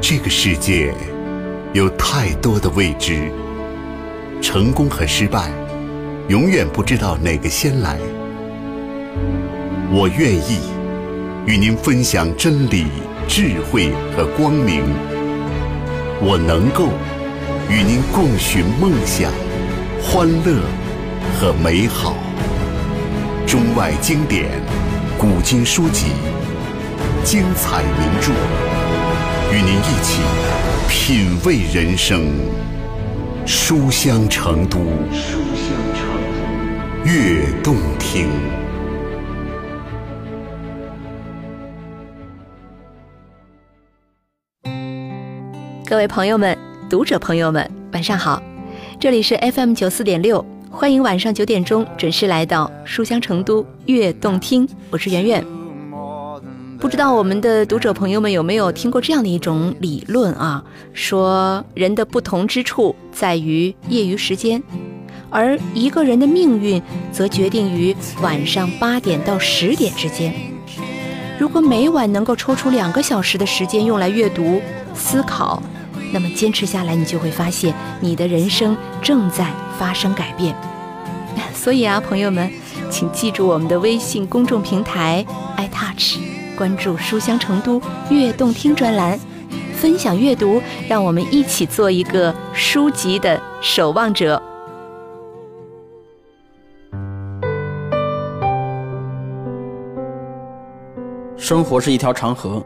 这个世界有太多的未知，成功和失败，永远不知道哪个先来。我愿意与您分享真理、智慧和光明。我能够与您共寻梦想、欢乐和美好。中外经典、古今书籍、精彩名著，与您一起品味人生。书香成都，书香成都，悦动听。各位朋友们、读者朋友们，晚上好！这里是 FM 九四点六，欢迎晚上九点钟准时来到书香成都悦动听，我是圆圆。不知道我们的读者朋友们有没有听过这样的一种理论啊？说人的不同之处在于业余时间，而一个人的命运则决定于晚上八点到十点之间。如果每晚能够抽出两个小时的时间用来阅读、思考，那么坚持下来，你就会发现你的人生正在发生改变。所以啊，朋友们，请记住我们的微信公众平台 iTouch，关注“书香成都悦动听”专栏，分享阅读，让我们一起做一个书籍的守望者。生活是一条长河，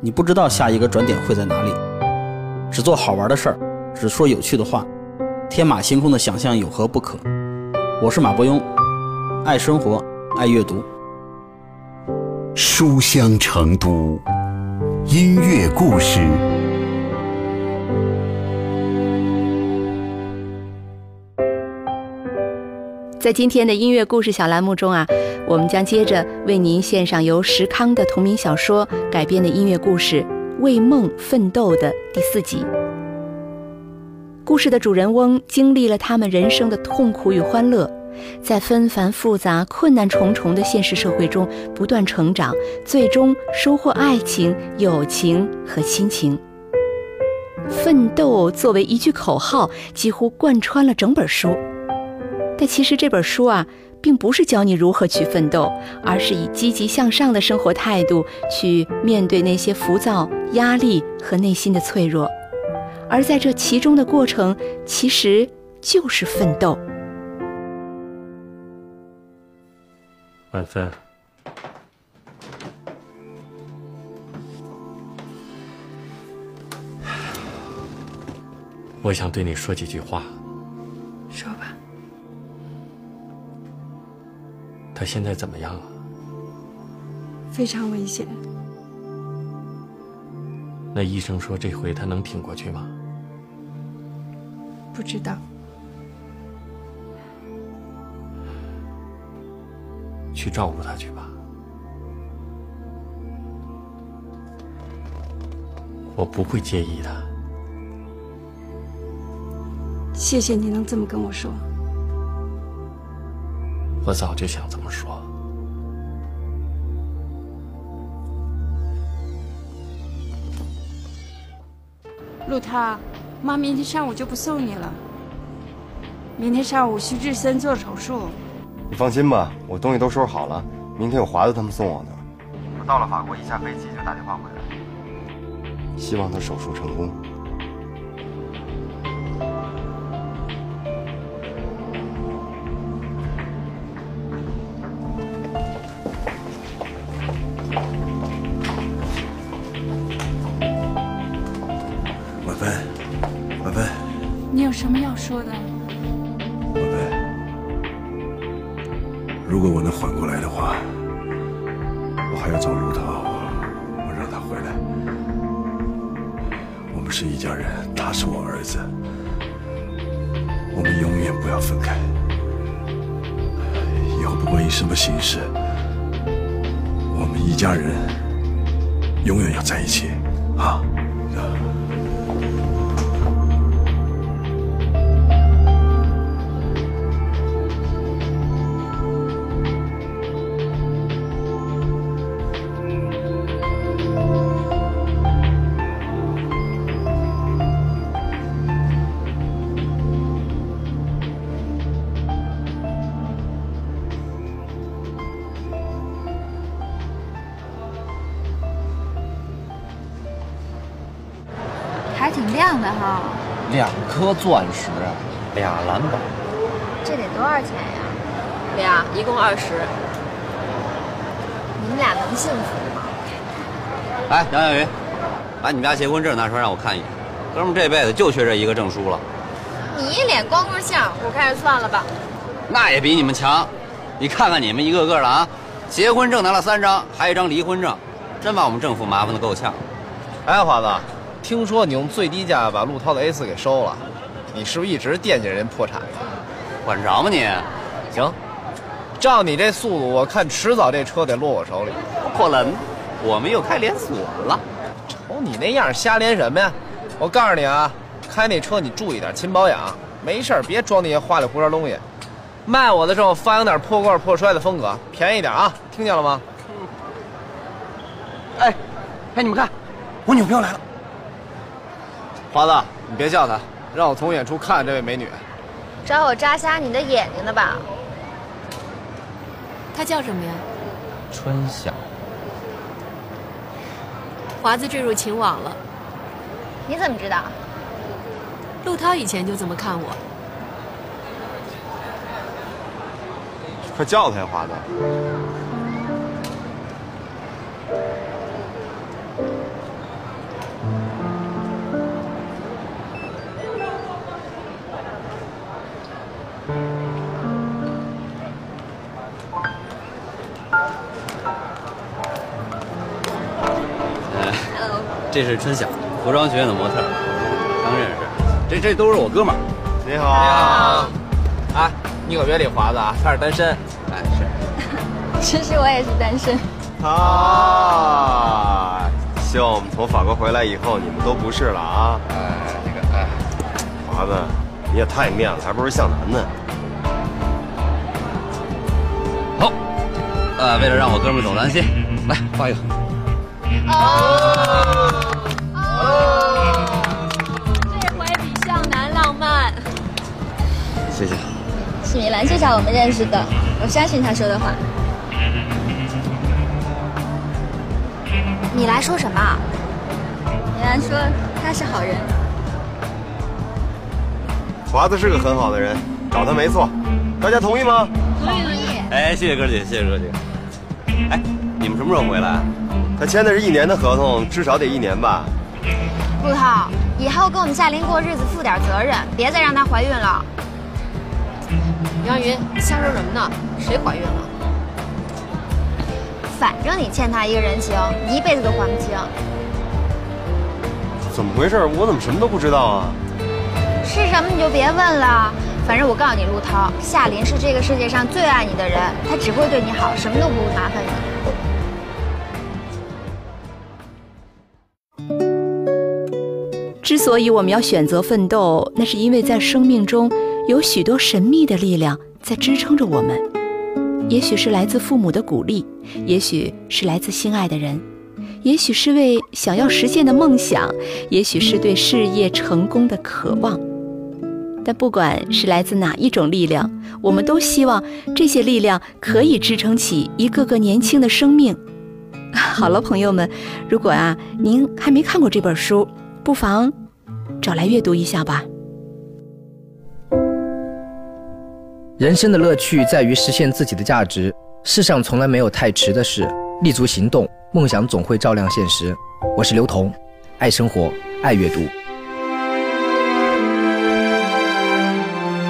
你不知道下一个转点会在哪里。只做好玩的事儿，只说有趣的话，天马行空的想象有何不可？我是马伯庸，爱生活，爱阅读。书香成都，音乐故事。在今天的音乐故事小栏目中啊，我们将接着为您献上由石康的同名小说改编的音乐故事《为梦奋斗》的第四集。故事的主人翁经历了他们人生的痛苦与欢乐，在纷繁复杂、困难重重的现实社会中不断成长，最终收获爱情、友情和亲情。奋斗作为一句口号，几乎贯穿了整本书。但其实这本书啊，并不是教你如何去奋斗，而是以积极向上的生活态度去面对那些浮躁、压力和内心的脆弱。而在这其中的过程，其实就是奋斗。晚芬，我想对你说几句话。说吧。他现在怎么样了？非常危险。那医生说这回他能挺过去吗？不知道。去照顾他去吧。我不会介意的。谢谢你能这么跟我说。我早就想这么说。陆涛，妈明天上午就不送你了。明天上午徐志森做手术。你放心吧，我东西都收拾好了，明天有华子他们送我呢。我到了法国，一下飞机就打电话回来。希望他手术成功。婉芬，婉芬，你有什么要说的？如果我能缓过来的话，我还要找陆涛，我让他回来。我们是一家人，他是我儿子，我们永远不要分开。以后不管以什么形式，我们一家人永远要在一起，啊！挺亮的哈。两颗钻石，俩蓝宝，这得多少钱呀？俩，一共二十。你们俩能幸福吗？哎，杨小云，把你们家结婚证拿出来让我看一眼。哥们这辈子就缺这一个证书了。你一脸光棍相，我开始算了吧。那也比你们强。你看看你们一个个的啊，结婚证拿了三张，还有一张离婚证，真把我们政府麻烦的够呛。哎，华子，听说你用最低价把陆涛的 A 四给收了，你是不是一直惦记着人破产呢？管着吗你？行，照你这速度，我看迟早这车得落我手里。可能，我们又开连锁了。瞅你那样，瞎连什么呀？我告诉你啊，开那车你注意点，勤保养，没事别装那些花里胡哨东西。卖我的时候发扬点破罐破摔的风格，便宜点啊！听见了吗？哎，哎，你们看，我女朋友来了。华子，你别叫她，让我从远处看这位美女。找我扎瞎你的眼睛的吧？她叫什么呀？春晓。华子坠入情网了。你怎么知道？陆涛以前就这么看我。快叫他呀，华子！这是春晓，服装学院的模特，刚认识。这这都是我哥们儿。你好。你好。哎，你可别理华子啊，他是单身。哎，是。其实我也是单身。啊！希望我们从法国回来以后，你们都不是了啊！哎，这个哎，华子，你也太面了，还不如向南呢。好，呃，为了让我哥们走安心，来画一个。哦是米兰介绍我们认识的，我相信他说的话。米兰说什么？米兰说他是好人。华子是个很好的人，找他没错。大家同意吗？同意。同意。哎，谢谢哥姐，谢谢哥姐。哎，你们什么时候回来？他签的是一年的合同，至少得一年吧。陆涛，以后跟我们夏琳过日子负点责任，别再让她怀孕了。杨云，你瞎说什么呢？谁怀孕了？反正你欠他一个人情，一辈子都还不清。怎么回事？我怎么什么都不知道啊？是什么你就别问了。反正我告诉你，陆涛，夏琳是这个世界上最爱你的人，她只会对你好，什么都不会麻烦你。之所以我们要选择奋斗，那是因为在生命中有许多神秘的力量在支撑着我们。也许是来自父母的鼓励，也许是来自心爱的人，也许是为想要实现的梦想，也许是对事业成功的渴望。但不管是来自哪一种力量，我们都希望这些力量可以支撑起一个个年轻的生命。好了，朋友们，如果啊您还没看过这本书，不妨找来阅读一下吧。人生的乐趣在于实现自己的价值。世上从来没有太迟的事，立足行动，梦想总会照亮现实。我是刘同，爱生活，爱阅读。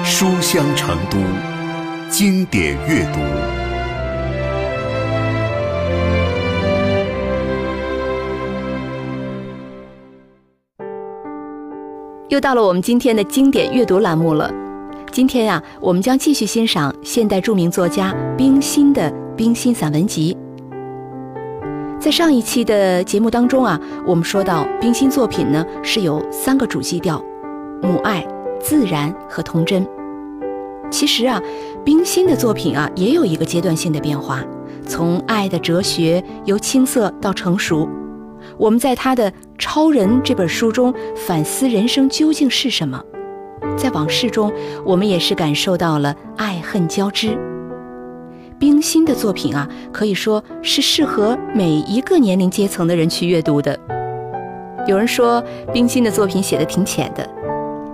书香成都，经典阅读。又到了我们今天的经典阅读栏目了。今天呀，我们将继续欣赏现代著名作家冰心的《冰心散文集》。在上一期的节目当中啊，我们说到冰心作品呢是有三个主基调：母爱、自然和童真。其实啊，冰心的作品啊也有一个阶段性的变化，从爱的哲学由青涩到成熟。我们在他的《超人》这本书中反思人生究竟是什么。在往事中，我们也是感受到了爱恨交织。冰心的作品啊，可以说是适合每一个年龄阶层的人去阅读的。有人说冰心的作品写的挺浅的，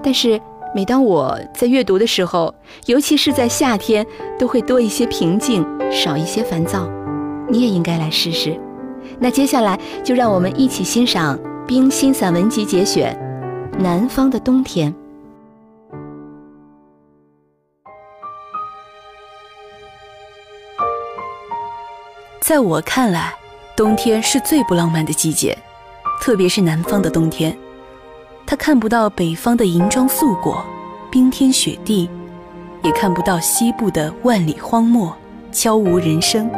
但是每当我在阅读的时候，尤其是在夏天，都会多一些平静，少一些烦躁。你也应该来试试。那接下来就让我们一起欣赏冰心散文集节选《南方的冬天》。在我看来，冬天是最不浪漫的季节，特别是南方的冬天，它看不到北方的银装素裹、冰天雪地，也看不到西部的万里荒漠、悄无人声。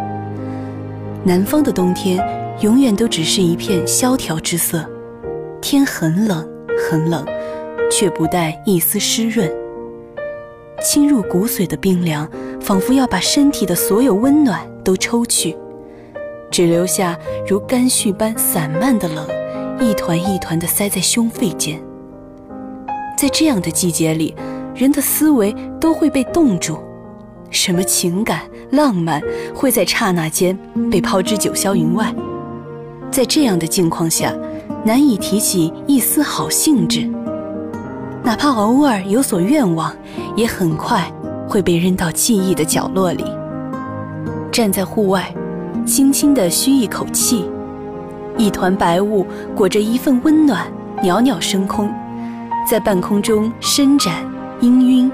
南方的冬天永远都只是一片萧条之色，天很冷很冷，却不带一丝湿润。侵入骨髓的冰凉，仿佛要把身体的所有温暖都抽去。只留下如干絮般散漫的冷，一团一团地塞在胸肺间。在这样的季节里，人的思维都会被冻住，什么情感、浪漫会在刹那间被抛之九霄云外。在这样的境况下，难以提起一丝好兴致，哪怕偶尔有所愿望，也很快会被扔到记忆的角落里。站在户外。轻轻地吁一口气，一团白雾裹着一份温暖，袅袅升空，在半空中伸展氤氲，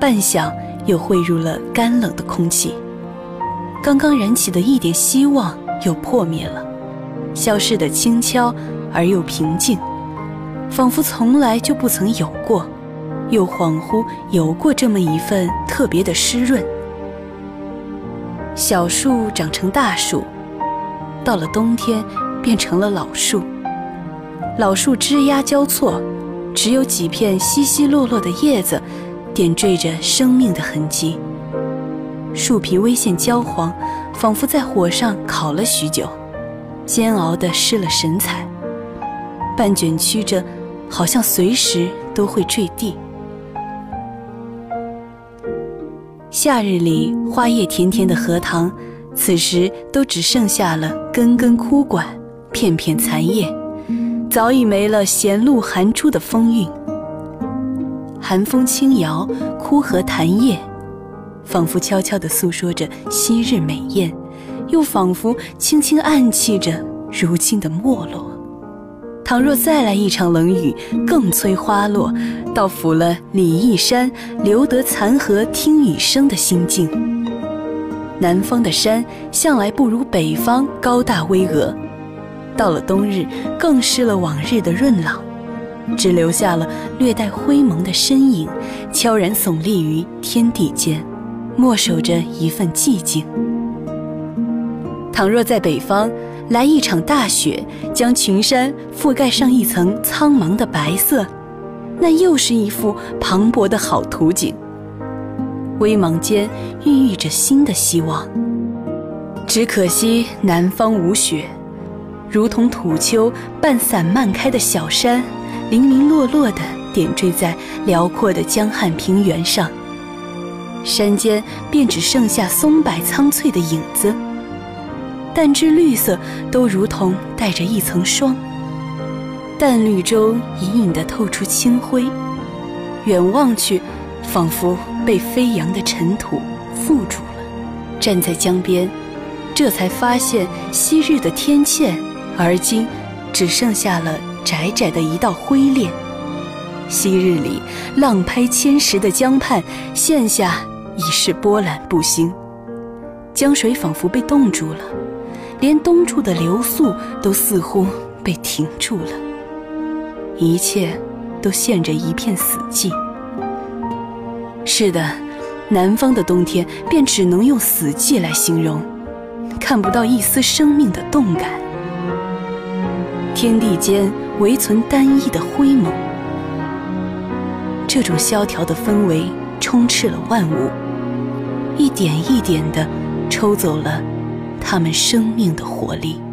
半晌又汇入了干冷的空气。刚刚燃起的一点希望又破灭了，消逝的轻悄而又平静，仿佛从来就不曾有过，又恍惚有过这么一份特别的湿润。小树长成大树，到了冬天变成了老树。老树枝桠交错，只有几片稀稀落落的叶子点缀着生命的痕迹。树皮微现焦黄，仿佛在火上烤了许久，煎熬的失了神采，半卷曲着，好像随时都会坠地。夏日里花叶田田的荷塘，此时都只剩下了根根枯管、片片残叶，早已没了闲露寒珠的风韵。寒风轻摇枯荷残叶，仿佛悄悄地诉说着昔日美艳，又仿佛轻轻暗泣着如今的没落。倘若再来一场冷雨，更催花落，倒抚了李义山“留得残荷听雨声”的心境。南方的山向来不如北方高大巍峨，到了冬日更失了往日的润朗，只留下了略带灰蒙的身影，悄然耸立于天地间，默守着一份寂静。倘若在北方，来一场大雪，将群山覆盖上一层苍茫的白色，那又是一幅磅礴的好图景。微茫间孕育着新的希望。只可惜南方无雪，如同土丘半散漫开的小山，零零落落地点缀在辽阔的江汉平原上。山间便只剩下松柏苍翠的影子。淡至绿色，都如同带着一层霜。淡绿中隐隐地透出青灰，远望去，仿佛被飞扬的尘土覆住了。站在江边，这才发现昔日的天堑，而今只剩下了窄窄的一道灰链。昔日里浪拍千石的江畔，现下已是波澜不兴，江水仿佛被冻住了。连东处的流速都似乎被停住了，一切都现着一片死寂。是的，南方的冬天便只能用死寂来形容，看不到一丝生命的动感。天地间唯存单一的灰蒙，这种萧条的氛围充斥了万物，一点一点地抽走了。他们生命的活力。